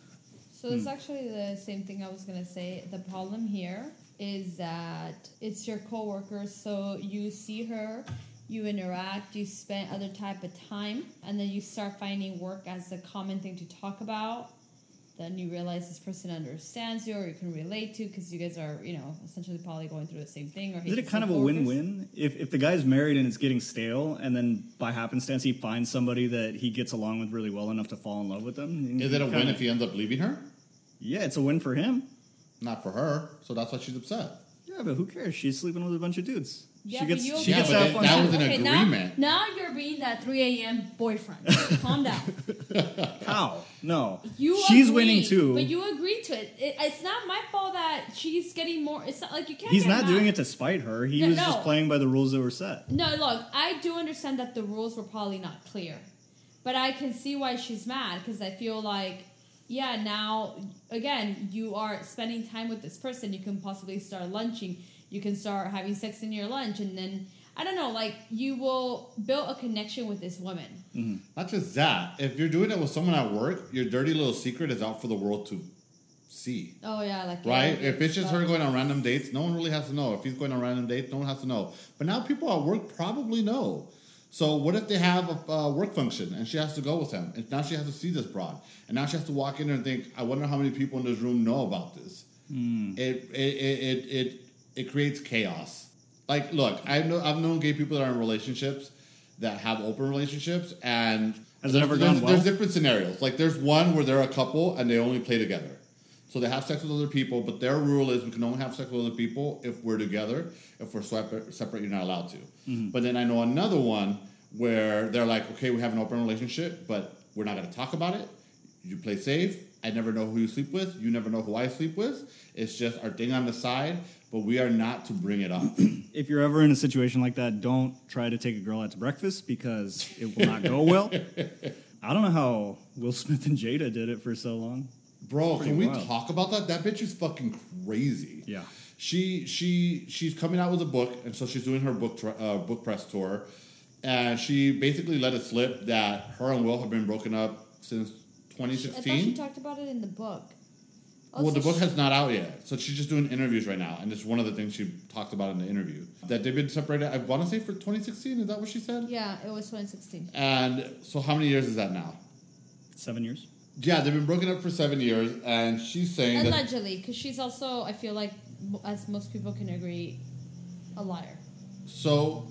So it's hmm. actually the same thing I was gonna say. The problem here is that it's your coworker, so you see her, you interact, you spend other type of time, and then you start finding work as a common thing to talk about. Then you realize this person understands you, or you can relate to, because you guys are, you know, essentially probably going through the same thing. Or Is it kind of a win-win if if the guy's married and it's getting stale, and then by happenstance he finds somebody that he gets along with really well enough to fall in love with them? Is it a Kinda- win if he ends up leaving her? Yeah, it's a win for him. Not for her, so that's why she's upset. Yeah, Yeah, but who cares? She's sleeping with a bunch of dudes. Yeah, she gets, you she Yeah, gets but to that- that was an okay, agreement. Now, now you're being that 3 a.m. boyfriend. Calm down. How? No. You She's agreed, winning too. But you agreed to it. it. It's not my fault that she's getting more. It's not like you can't. He's not mad. doing it to spite her. He No, was no. just playing by the rules that were set. No, look, I do understand that the rules were probably not clear, but I can see why she's mad because I feel like, yeah, now again, you are spending time with this person. You can possibly start lunching. You can start having sex in your lunch, and then I don't know, like you will build a connection with this woman. Not just that. If you're doing it with someone at work, your dirty little secret is out for the world to see. Oh yeah, like Right? yeah, If it's just her going on random dates, no one really has to know. If he's going on random dates, no one has to know. But now people at work probably know. So what if they have a uh, work function and she has to go with him, and now she has to see this broad, and now she has to walk in there and think, I wonder how many people in this room know about this. It, it, it it it it creates chaos. Like, look, I know I've known gay people that are in relationships that have open relationships, and Has it ever there's, gone well? There's different scenarios. Like, there's one where they're a couple and they only play together. So they have sex with other people, but their rule is we can only have sex with other people if we're together. If we're separate, separate you're not allowed to. Mm-hmm. But then I know another one where they're like, okay, we have an open relationship, but we're not going to talk about it. You play safe. I never know who you sleep with. You never know who I sleep with. It's just our thing on the side, but we are not to bring it up. If you're ever in a situation like that, don't try to take a girl out to breakfast because it will not go well. I don't know how Will Smith and Jada did it for so long. Bro, Pretty can we wild. talk about that? That bitch is fucking crazy. Yeah. She she she's coming out with a book, and so she's doing her book uh, book press tour, and she basically let it slip that her and Will have been broken up since I thought she talked about it in the book. Oh, Well, so the book she- has not out yet, so she's just doing interviews right now, and it's one of the things she talked about in the interview that they've been separated. I want to say for 2016. Is that what she said? Yeah, it was 2016. And so, how many years is that now? Seven years. Yeah, they've been broken up for seven years, and she's saying Allegedly, because she's also, I feel like, as most people can agree, a liar. So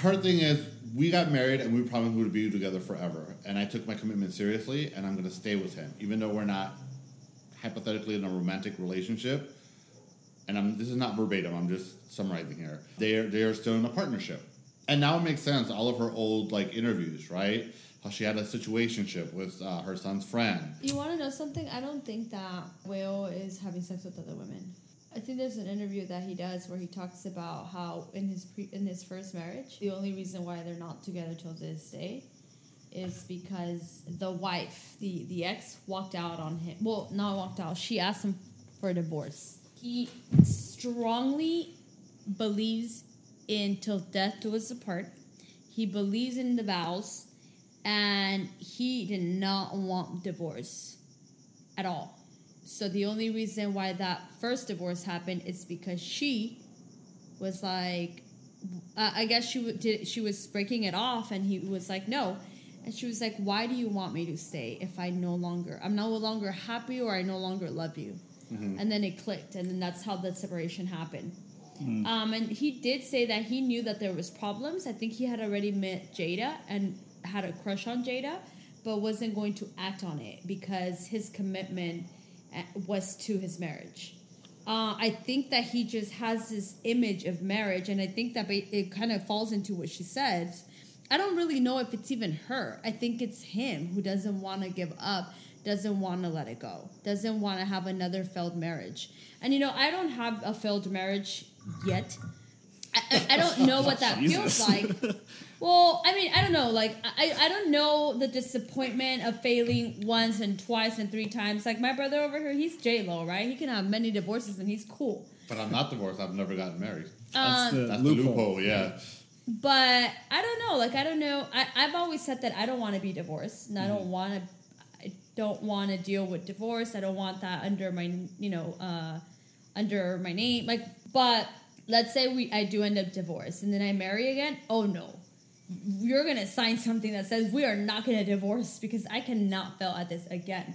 her thing is we got married and we promised we would be together forever. And I took my commitment seriously and I'm gonna stay with him. Even though we're not hypothetically in a romantic relationship. And I'm this is not verbatim, I'm just summarizing here. They are they are still in a partnership. And now it makes sense, all of her old like interviews, right? How she had a situationship with uh, her son's friend. You want to know something? I don't think that Will is having sex with other women. I think there's an interview that he does where he talks about how in his pre- in his first marriage, the only reason why they're not together till this day is because the wife, the the ex, walked out on him. Well, not walked out. She asked him for a divorce. He strongly believes in till death do us apart. He believes in the vows, and he did not want divorce at all. So the only reason why that first divorce happened is because she was like, uh, I guess she w- did. She was breaking it off, and he was like, no. And she was like, "Why do you want me to stay if I no longer, I'm no longer happy, or I no longer love you?" And then it clicked, and then that's how the separation happened. Um, and he did say that he knew that there was problems. I think he had already met Jada and had a crush on Jada, but wasn't going to act on it because his commitment uh, was to his marriage. Uh, I think that he just has this image of marriage, and I think that it kind of falls into what she said. I don't really know if it's even her. I think it's him who doesn't want to give up, doesn't want to let it go, doesn't want to have another failed marriage. And you know, I don't have a failed marriage yet. I, I, I don't know what that feels like. Well, I mean, I don't know. Like, I, I don't know the disappointment of failing once and twice and three times. Like my brother over here, he's J Lo, right? He can have many divorces and he's cool. But I'm not divorced, I've never gotten married. That's Um, the That's loophole. the loophole, yeah. But I don't know. Like I don't know. I, I've always said that I don't want to be divorced, and I don't want to. I don't want to deal with divorce. I don't want that under my you know uh, under my name. Like, but let's say we I do end up divorced, and then I marry again. Oh no, you're gonna sign something that says we are not gonna divorce because I cannot fail at this again.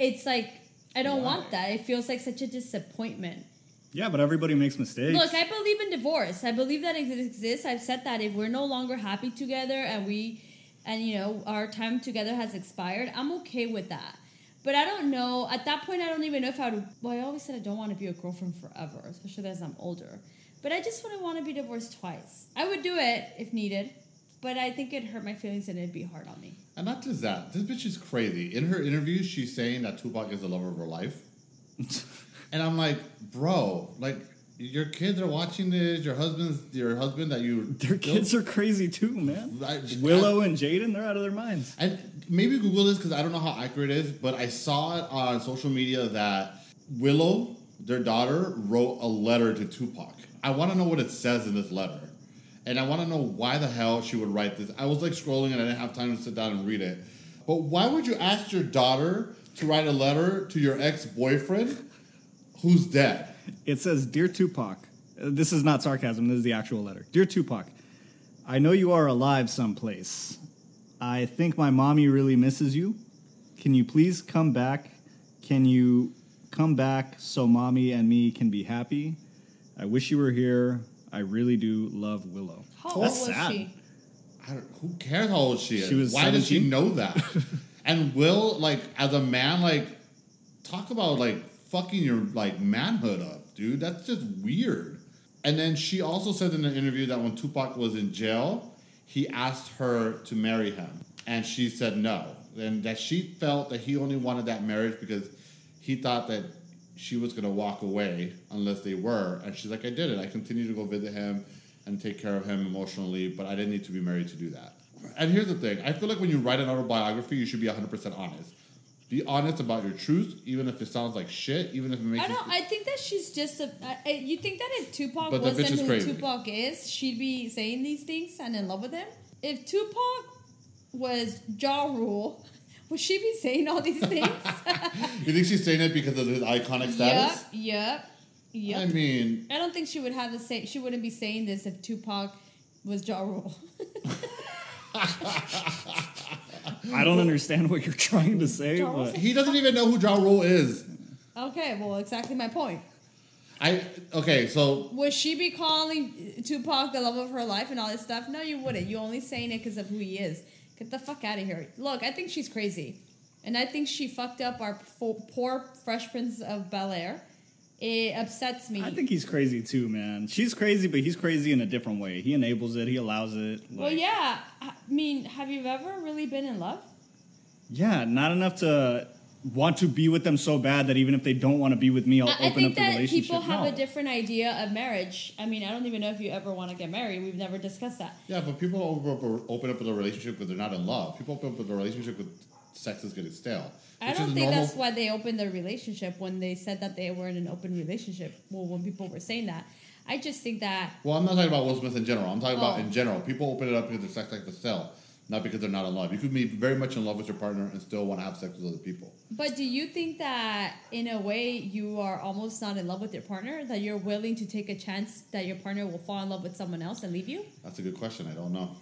It's like I don't Why? want that. It feels like such a disappointment. Yeah, but everybody makes mistakes. Look, I believe in divorce. I believe that it exists. I've said that if we're no longer happy together and we, and you know, our time together has expired, I'm okay with that. But I don't know. At that point, I don't even know if I would. Well, I always said I don't want to be a girlfriend forever, especially as I'm older. But I just wouldn't want to be divorced twice. I would do it if needed, but I think it'd hurt my feelings and it'd be hard on me. And not just that, this bitch is crazy. In her interview, she's saying that Tupac is the lover of her life. and I'm like, bro, like your kids are watching this. Your husband's your husband that you Their kids are crazy too, man. I- Willow and Jaden, they're out of their minds. And maybe Google this because I don't know how accurate it is, but I saw it on social media that Willow, their daughter, wrote a letter to Tupac. I want to know what it says in this letter. And I want to know why the hell she would write this. I was like scrolling and I didn't have time to sit down and read it. But why would you ask your daughter to write a letter to your ex boyfriend who's dead? It says, Dear Tupac, uh, this is not sarcasm, this is the actual letter. Dear Tupac, I know you are alive someplace. I think my mommy really misses you. Can you please come back? Can you come back so mommy and me can be happy? I wish you were here. I really do love Willow. How old That's was sad. she? I don't, who cares how old she is? She was Why does she know that? and Will, like, as a man, like, talk about like fucking your like manhood up, dude. That's just weird. And then she also said in an interview that when Tupac was in jail, he asked her to marry him, and she said no, and that she felt that he only wanted that marriage because he thought that she was gonna walk away unless they were. And she's like, I did it. I continued to go visit him and take care of him emotionally, but I didn't need to be married to do that. And here's the thing: I feel like when you write an autobiography, you should be 100 percent honest. Be honest about your truth, even if it sounds like shit, even if it makes I don't. I think that she's just a. I, I- you think that if Tupac But wasn't who crazy. Tupac is, she'd be saying these things and in love with him? If Tupac was Ja Rule, would she be saying all these things? You think she's saying it because of his iconic status? Yep. Yep. Yep. I mean, I don't think she would have the same. She wouldn't be saying this if Tupac was Ja Rule. I don't understand what you're trying to say, Charles? but he doesn't even know who Ja Rule is. okay, well, exactly my point. I okay, so Would she be calling Tupac the love of her life and all this stuff? No, you wouldn't. You're only saying it because of who he is. Get the fuck out of here. Look, I think she's crazy. And I think she fucked up our fo- poor Fresh Prince of Bel Air. It upsets me. I think he's crazy too, man. She's crazy, but he's crazy in a different way. He enables it, he allows it. well, yeah. I mean, have you ever really been in love? Yeah, not enough to want to be with them so bad that even if they don't want to be with me, I'll I, I open think up the that relationship. people have No. a different idea of marriage. I mean, I don't even know if you ever want to get married. We've never discussed that. yeah, but people open up, open up with a relationship because they're not in love. People open up a relationship with sex is getting stale. I which don't think normal. that's why they opened their relationship when they said that they were in an open relationship. Well, when people were saying that, I just think that Well, I'm not talking about Will Smith in general. I'm talking about Oh. in general. People open it up because their sex like to sell, not because they're not in love. You could be very much in love with your partner and still want to have sex with other people. But do you think that in a way you are almost not in love with your partner? That you're willing to take a chance that your partner will fall in love with someone else and leave you? That's a good question. I don't know.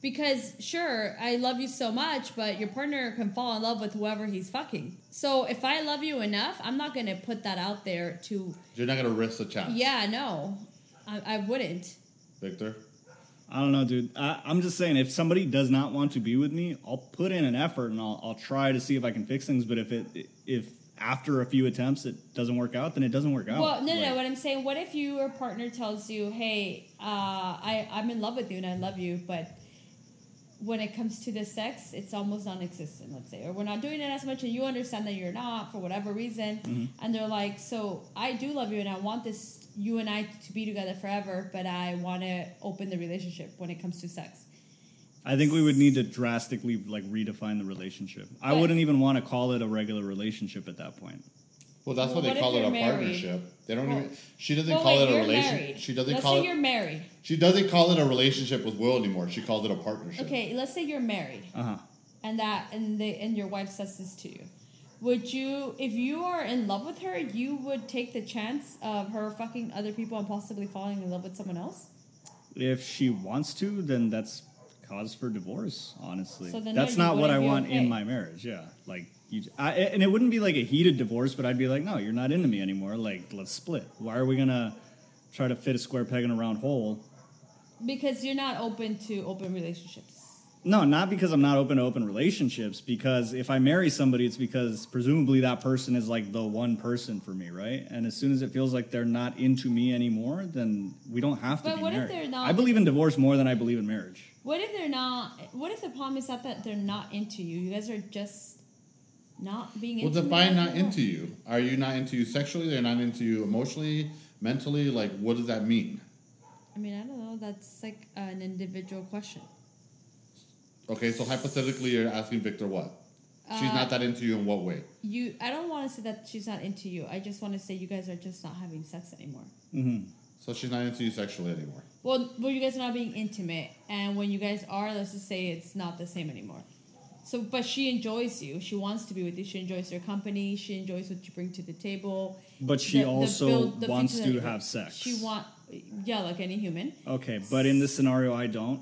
Because sure, I love you so much, but your partner can fall in love with whoever he's fucking. So if I love you enough, I'm not gonna put that out there to. You're not gonna risk the chance. Yeah, no, I, I wouldn't. Victor. I don't know, dude. I, I'm just saying, if somebody does not want to be with me, I'll put in an effort and I'll, I'll try to see if I can fix things. But if it if after a few attempts it doesn't work out, then it doesn't work out. Well, no, no, Like, no. What I'm saying, what if your partner tells you, "Hey, uh, I I'm in love with you and I love you, but when it comes to the sex, it's almost non-existent." Let's say, or we're not doing it as much, and you understand that you're not for whatever reason, Mm-hmm. and they're like, "So I do love you and I want this you and I to be together forever, but I want to open the relationship when it comes to sex." I think we would need to drastically like redefine the relationship. I wouldn't even want to call it a regular relationship at that point. Well, that's Well, what they what call it a married? partnership. They don't Well- even. She doesn't Well, call wait, it a you're relation. married. She doesn't Let's call say it. you're married. She doesn't call it a relationship with Will anymore. She calls it a partnership. Okay, let's say you're married. Uh huh. and that and they and your wife says this to you would you if you are in love with her you would take the chance of her fucking other people and possibly falling in love with someone else If she wants to, then that's cause for divorce. Honestly, So then that's no, not what I wouldn't want okay. in my marriage. Yeah, like you, I, and it wouldn't be like a heated divorce, but I'd be like, no, you're not into me anymore. Like, let's split. Why are we gonna try to fit a square peg in a round hole? because you're not open to open relationships No, not because I'm not open to open relationships. Because if I marry somebody, it's because presumably that person is like the one person for me, right? And as soon as it feels like they're not into me anymore, then we don't have to But be what if married. they're not- I believe in divorce more than I believe in marriage. What if they're not? What if the problem is not that they're not into you? You guys are just not being Well, into. define not into you. Are you not into you sexually? They're not into you emotionally, mentally. Like, what does that mean? I mean, I don't know. That's like an individual question. Okay, so hypothetically, you're asking Victor what? She's Uh, not that into you in what way? You, I don't want to say that she's not into you. I just want to say you guys are just not having sex anymore. hmm So she's not into you sexually anymore. Well, well, you guys are not being intimate, and when you guys are, let's just say it's not the same anymore. So, but she enjoys you. She wants to be with you. She enjoys your company. She enjoys what you bring to the table. But she The- the also build- the wants future to have sex. She want, yeah, like any human. Okay, but in this scenario, I don't.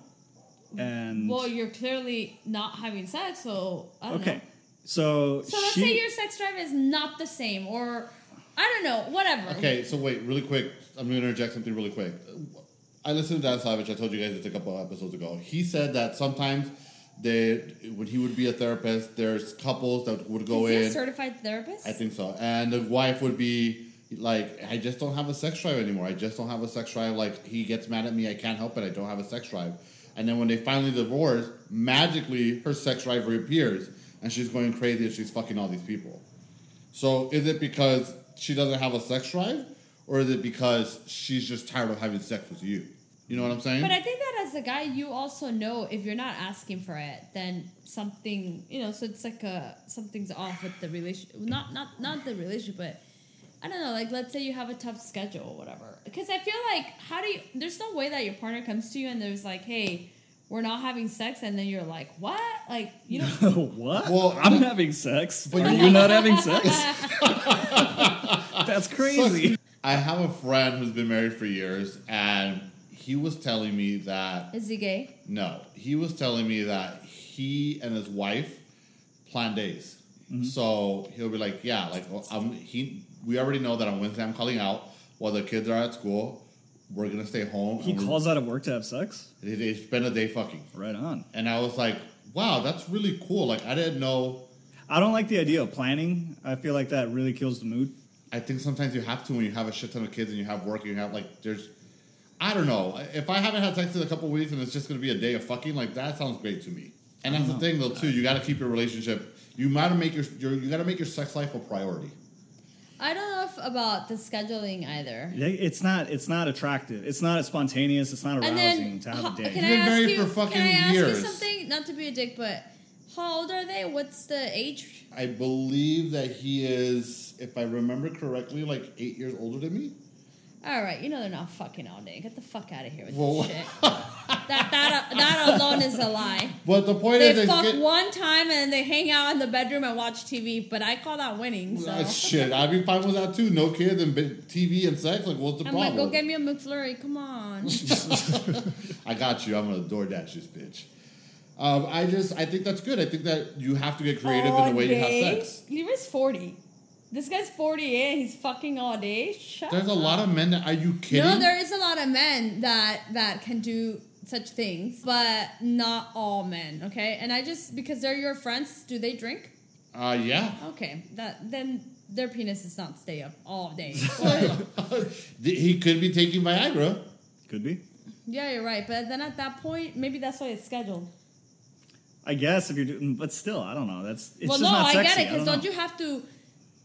And Well, you're clearly not having sex, so I don't okay, know. so So let's she, say your sex drive is not the same, or I don't know, whatever. Okay, so wait, really quick. I'm going to interject something really quick. I listened to Dan Savage. I told you guys this a couple episodes ago. He said that sometimes they, when he would be a therapist, there's couples that would go is he a in. certified therapist? I think so. And the wife would be like, I just don't have a sex drive anymore. I just don't have a sex drive. Like, he gets mad at me. I can't help it. I don't have a sex drive. And then when they finally divorce, magically her sex drive reappears and she's going crazy and she's fucking all these people. So is it because she doesn't have a sex drive or is it because she's just tired of having sex with you? You know what I'm saying? But I think that a guy, you also know if you're not asking for it, then something you know. So it's like a something's off with the relationship. Not not not the relationship, but I don't know. Like let's say you have a tough schedule or whatever. Because I feel like how do you? There's no way that your partner comes to you and there's like, hey, we're not having sex, and then you're like, what? Like you know. what? Well, I'm the- having sex. But Are you- you not having sex? That's crazy. I have a friend who's been married for years and he was telling me that Is he gay? No, he was telling me that he and his wife plan days. Mm-hmm. So he'll be like, "Yeah, like I'm, he. We already know that on Wednesday I'm calling out while the kids are at school. We're gonna stay home. He calls out of work to have sex. They, they spend a day fucking." Right on. And I was like, "Wow, that's really cool. Like I didn't know. I don't like the idea of planning. I feel like that really kills the mood. I think sometimes you have to when you have a shit ton of kids and you have work and you have like there's." I don't know. If I haven't had sex in a couple weeks and it's just gonna be a day of fucking, like that sounds great to me. And that's the thing, though, too. You got to keep your relationship. You got to make your, your you got to make your sex life a priority. I don't know if about the scheduling either. Yeah, It's not. It's not attractive. It's not spontaneous. It's not And arousing then, to have a date. can You've I been ask married you? for fucking can I ask years. you something? Not to be a dick, but how old are they? What's the age? I believe that he is, if I remember correctly, like eight years older than me. All right, you know they're not fucking all day. Get the fuck out of here with Well- this shit. that that that alone is a lie. But the point They is, they fuck get, one time and they hang out in the bedroom and watch TV. But I call that winning. So shit. I'd be fine with that too. No kids and TV and sex. Like, what's the I'm like, problem? go get me a McFlurry. Come on. I got you. I'm gonna DoorDash this bitch. Um, I just, I think that's good. I think that you have to get creative in the way you have sex. Leroy's forty. This guy's forty-eight. and He's fucking all day. Shut There's a lot of men that are you kidding? No, there is a lot of men that that can do such things, but not all men. Okay, and I just because they're your friends, do they drink? uh, yeah. Okay, that then their penis does not stay up all day. he could be taking Viagra. Could be. yeah, you're right. But then at that point, maybe that's why it's scheduled. I guess if you're doing, but still, I don't know. That's it's well, just no, not I sexy. get it because don't don't, you have to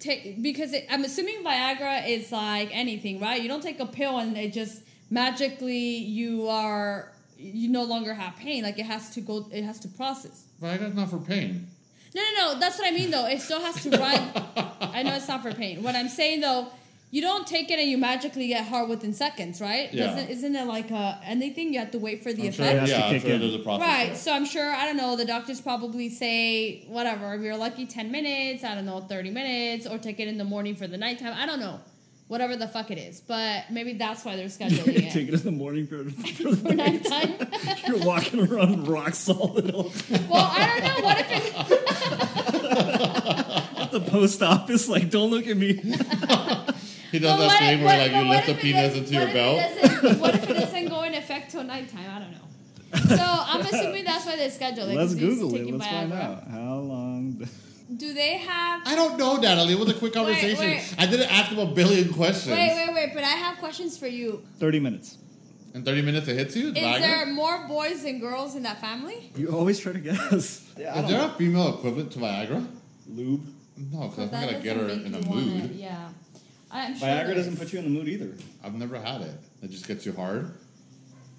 take because it, I'm assuming Viagra is like anything, right? You don't take a pill and it just magically you are you no longer have pain. Like it has to go, it has to process. Viagra's not for pain. No, no, no. That's what I mean, though. It still has to run. I know it's not for pain. What I'm saying, though, you don't take it and you magically get hard within seconds, right? Yeah. Doesn't, isn't it like a anything? You have to wait for the I'm sure, effect. has to yeah, I'm sure in. there's a process. Right. there. So I'm sure, I don't know, the doctors probably say, whatever, if you're lucky, 10 minutes, I don't know, 30 minutes, or take it in the morning for the nighttime. I don't know. Whatever the fuck it is. But maybe that's why they're scheduling Take it. it in the morning for, for For nighttime. You're walking around rock solid all well, I don't know. What if it. the post office. Like, don't look at me. He does But that what thing where like you what lift the penis does- into your it belt. What if it doesn't go in effect till nighttime? I don't know. So I'm assuming that's why they schedule it. Let's Google it. Let's find out how long. the- Do they have? I don't know, Natalie. It was a quick conversation. wait. I didn't ask him a billion questions. Wait, wait, wait! But I have questions for you. Thirty minutes. In 30 minutes, it hits you? Is Viagra? there more boys than girls in that family? You always try to guess. Yeah, Is there a female equivalent to Viagra? lube? No, because I'm that gonna get her in a make you wanna- mood. yeah, I'm sure. Viagra doesn't put you in the mood either. I've never had it. It just gets you hard.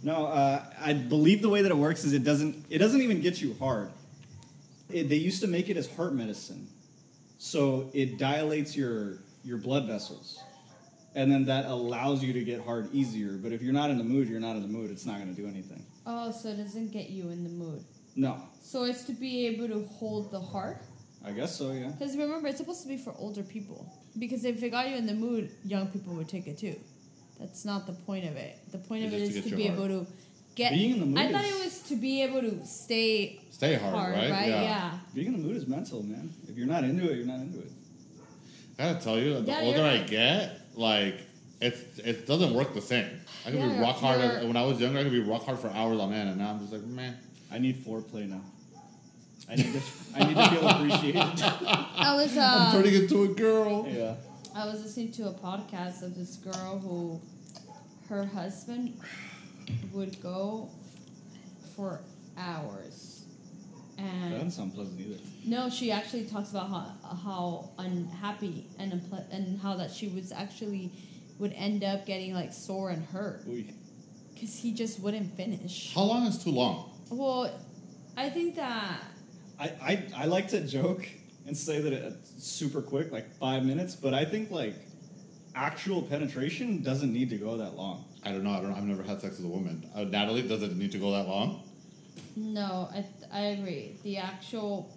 No, uh, I believe the way that it works is it doesn't. It doesn't even get you hard. It, they used to make it as heart medicine, so it dilates your your blood vessels, and then that allows you to get hard easier. But if you're not in the mood, you're not in the mood. It's not going to do anything. Oh, so it doesn't get you in the mood. No, So it's to be able to hold the heart. I guess so. Yeah. Because remember, it's supposed to be for older people. Because if it got you in the mood, young people would take it too. That's not the point of it. The point of It's it just is to to be you able to get. Being in the mood I thought it was to be able to stay Stay hard, hard, right? right? Yeah. Yeah. Being in the mood is mental, man. If you're not into it, you're not into it. I gotta tell you, the Yeah, older you're I get, like, it's, it doesn't work the same. I could Yeah, be rock hard. you're- When I was younger, I could be rock hard for hours on end, and now I'm just like, man. I need foreplay now. I need to. I need to feel appreciated. I was I'm uh, turning into a girl. yeah. I was listening to a podcast of this girl who her husband would go for hours. That And doesn't sound pleasant either. no, she actually talks about how how unhappy and unple- and how that she was actually would end up getting like sore and hurt because he just wouldn't finish. How long is too long? Well, I think that I, I, I like to joke and say that it's super quick, like five minutes, but I think like actual penetration doesn't need to go that long. I don't know. I don't. I've never had sex with a woman. Uh, Natalie, does it need to go that long? no, I I agree. The actual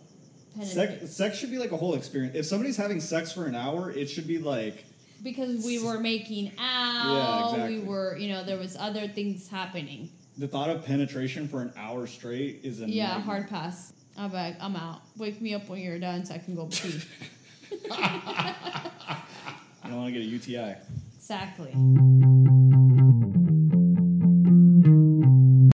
Sex, penetration sex should be like a whole experience. If somebody's having sex for an hour, it should be like because we were making out, Yeah, exactly. we were, you know, there was other things happening. the thought of penetration for an hour straight is a Yeah, nightmare. hard pass. I'm back. I'm out. Wake me up when you're done so I can go pee. I don't want to get a UTI. exactly.